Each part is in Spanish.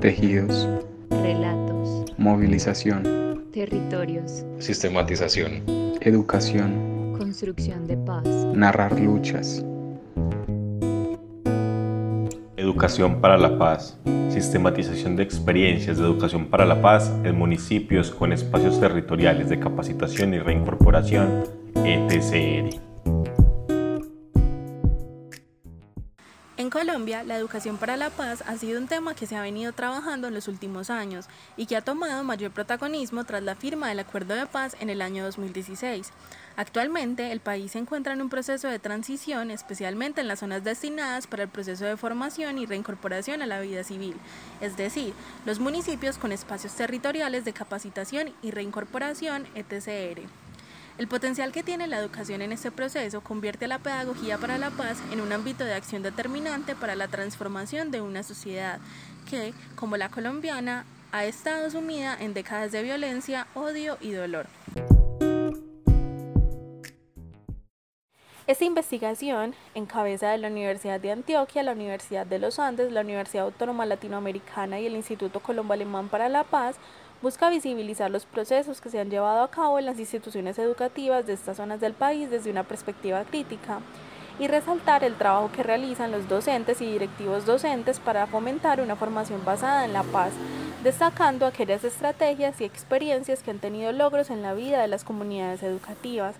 tejidos, relatos, movilización, territorios, sistematización, educación, construcción de paz, narrar luchas, Educación para la paz. Sistematización de experiencias de educación para la paz en municipios con espacios territoriales de capacitación y reincorporación, ETCR. En Colombia, la educación para la paz ha sido un tema que se ha venido trabajando en los últimos años y que ha tomado mayor protagonismo tras la firma del Acuerdo de Paz en el año 2016. Actualmente, el país se encuentra en un proceso de transición, especialmente en las zonas destinadas para el proceso de formación y reincorporación a la vida civil, es decir, los municipios con espacios territoriales de capacitación y reincorporación, ETCR. El potencial que tiene la educación en este proceso convierte a la pedagogía para la paz en un ámbito de acción determinante para la transformación de una sociedad que, como la colombiana, ha estado sumida en décadas de violencia, odio y dolor. Esta investigación, en cabeza de la Universidad de Antioquia, la Universidad de los Andes, la Universidad Autónoma Latinoamericana y el Instituto Colombo Alemán para la Paz, busca visibilizar los procesos que se han llevado a cabo en las instituciones educativas de estas zonas del país desde una perspectiva crítica y resaltar el trabajo que realizan los docentes y directivos docentes para fomentar una formación basada en la paz, destacando aquellas estrategias y experiencias que han tenido logros en la vida de las comunidades educativas.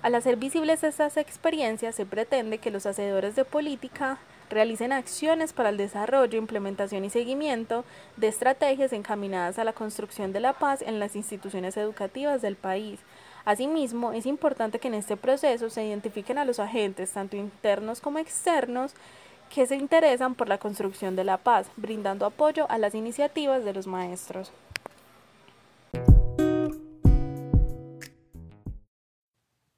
Al hacer visibles estas experiencias, se pretende que los hacedores de política realicen acciones para el desarrollo, implementación y seguimiento de estrategias encaminadas a la construcción de la paz en las instituciones educativas del país. Asimismo, es importante que en este proceso se identifiquen a los agentes, tanto internos como externos, que se interesan por la construcción de la paz, brindando apoyo a las iniciativas de los maestros.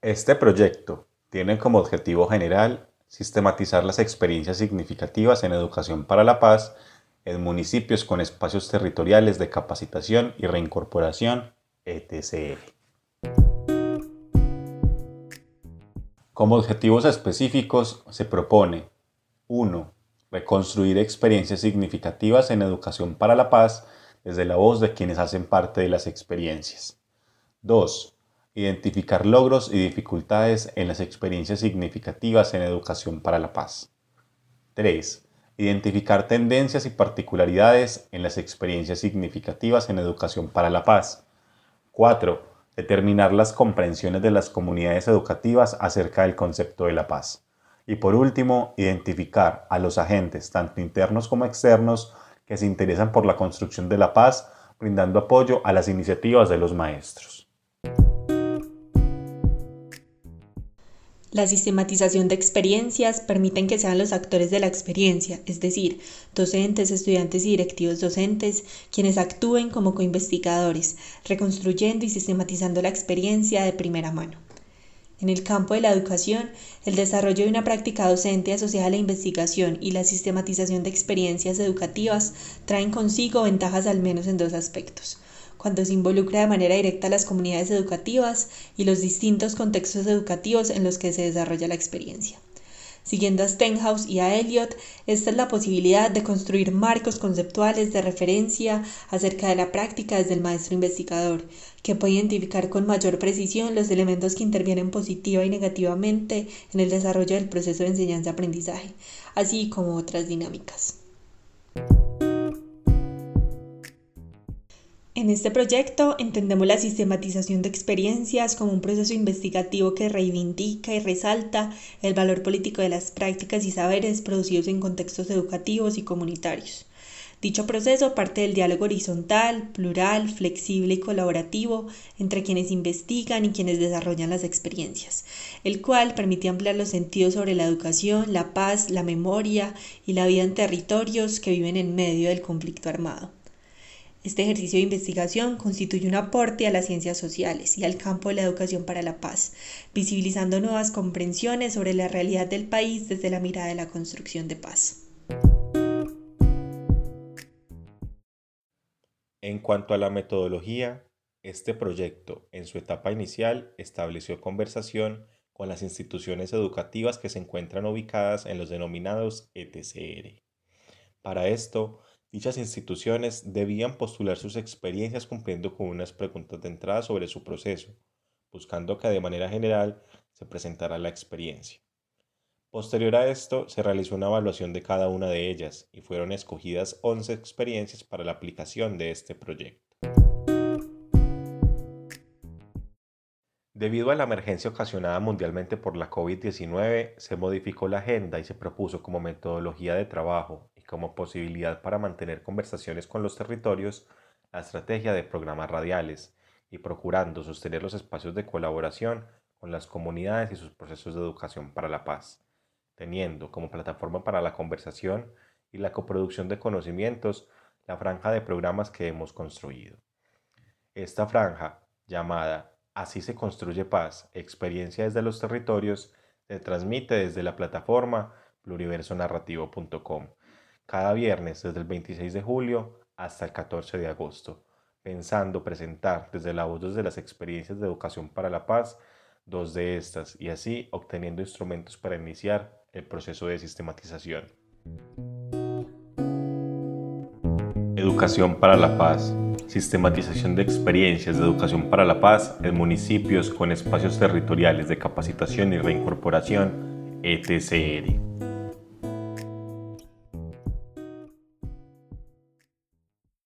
Este proyecto tiene como objetivo general sistematizar las experiencias significativas en educación para la paz en municipios con espacios territoriales de capacitación y reincorporación, etc. Como objetivos específicos se propone 1. Reconstruir experiencias significativas en educación para la paz desde la voz de quienes hacen parte de las experiencias. 2 Identificar logros y dificultades en las experiencias significativas en educación para la paz. 3. Identificar tendencias y particularidades en las experiencias significativas en educación para la paz. 4. Determinar las comprensiones de las comunidades educativas acerca del concepto de la paz. Y por último, identificar a los agentes, tanto internos como externos, que se interesan por la construcción de la paz, brindando apoyo a las iniciativas de los maestros. La sistematización de experiencias permiten que sean los actores de la experiencia, es decir, docentes, estudiantes y directivos docentes, quienes actúen como coinvestigadores, reconstruyendo y sistematizando la experiencia de primera mano. En el campo de la educación, el desarrollo de una práctica docente asociada a la investigación y la sistematización de experiencias educativas traen consigo ventajas al menos en dos aspectos cuando se involucra de manera directa a las comunidades educativas y los distintos contextos educativos en los que se desarrolla la experiencia. Siguiendo a Stenhouse y a Eliot, esta es la posibilidad de construir marcos conceptuales de referencia acerca de la práctica desde el maestro investigador, que puede identificar con mayor precisión los elementos que intervienen positiva y negativamente en el desarrollo del proceso de enseñanza-aprendizaje, así como otras dinámicas. En este proyecto entendemos la sistematización de experiencias como un proceso investigativo que reivindica y resalta el valor político de las prácticas y saberes producidos en contextos educativos y comunitarios. Dicho proceso parte del diálogo horizontal, plural, flexible y colaborativo entre quienes investigan y quienes desarrollan las experiencias, el cual permite ampliar los sentidos sobre la educación, la paz, la memoria y la vida en territorios que viven en medio del conflicto armado. Este ejercicio de investigación constituye un aporte a las ciencias sociales y al campo de la educación para la paz, visibilizando nuevas comprensiones sobre la realidad del país desde la mirada de la construcción de paz. En cuanto a la metodología, este proyecto, en su etapa inicial, estableció conversación con las instituciones educativas que se encuentran ubicadas en los denominados ETCR. Para esto, Dichas instituciones debían postular sus experiencias cumpliendo con unas preguntas de entrada sobre su proceso, buscando que de manera general se presentara la experiencia. Posterior a esto, se realizó una evaluación de cada una de ellas y fueron escogidas 11 experiencias para la aplicación de este proyecto. Debido a la emergencia ocasionada mundialmente por la COVID-19, se modificó la agenda y se propuso como metodología de trabajo como posibilidad para mantener conversaciones con los territorios la estrategia de programas radiales y procurando sostener los espacios de colaboración con las comunidades y sus procesos de educación para la paz, teniendo como plataforma para la conversación y la coproducción de conocimientos la franja de programas que hemos construido. Esta franja, llamada Así se construye paz, experiencia desde los territorios, se transmite desde la plataforma pluriversonarrativo.com cada viernes desde el 26 de julio hasta el 14 de agosto, pensando presentar desde la voz de las experiencias de educación para la paz dos de estas y así obteniendo instrumentos para iniciar el proceso de sistematización. Educación para la paz sistematización de experiencias de educación para la paz en municipios con espacios territoriales de capacitación y reincorporación, ETCR.